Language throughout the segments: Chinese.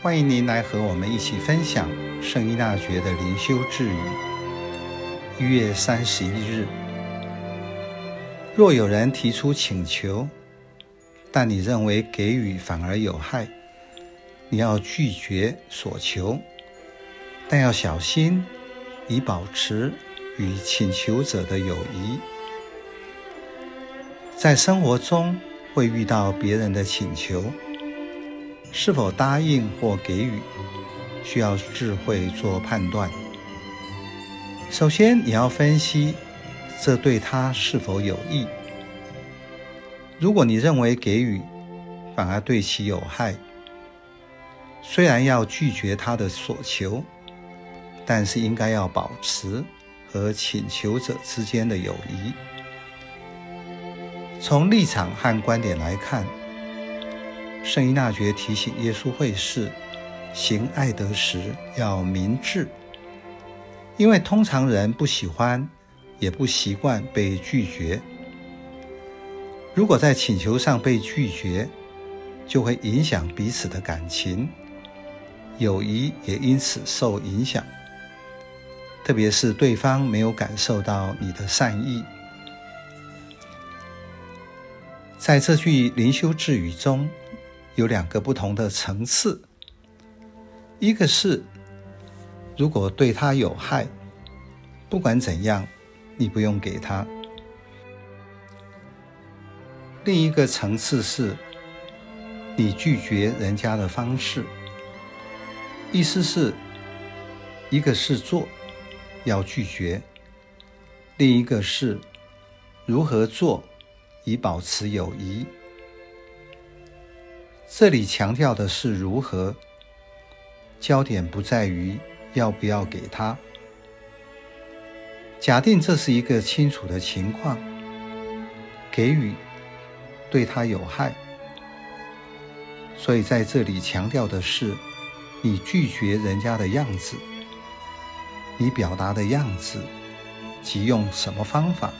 欢迎您来和我们一起分享圣依纳爵的灵修智语。一月三十一日，若有人提出请求，但你认为给予反而有害，你要拒绝所求，但要小心，以保持与请求者的友谊。在生活中会遇到别人的请求。是否答应或给予，需要智慧做判断。首先，你要分析这对他是否有益。如果你认为给予反而对其有害，虽然要拒绝他的所求，但是应该要保持和请求者之间的友谊。从立场和观点来看。圣依纳爵提醒耶稣会士，行爱德时要明智，因为通常人不喜欢，也不习惯被拒绝。如果在请求上被拒绝，就会影响彼此的感情，友谊也因此受影响。特别是对方没有感受到你的善意。在这句灵修智语中，有两个不同的层次，一个是如果对他有害，不管怎样，你不用给他；另一个层次是你拒绝人家的方式，意思是，一个是做，要拒绝；另一个是如何做，以保持友谊。这里强调的是如何，焦点不在于要不要给他。假定这是一个清楚的情况，给予对他有害，所以在这里强调的是你拒绝人家的样子，你表达的样子及用什么方法。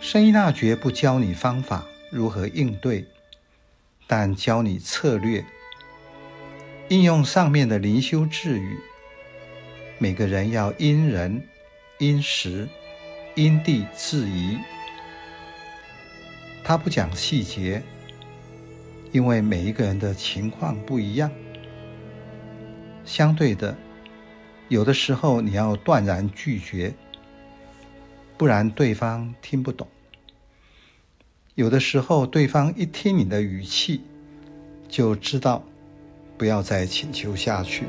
圣依纳爵不教你方法如何应对。但教你策略，应用上面的灵修智语。每个人要因人、因时、因地制宜。他不讲细节，因为每一个人的情况不一样。相对的，有的时候你要断然拒绝，不然对方听不懂。有的时候，对方一听你的语气，就知道不要再请求下去。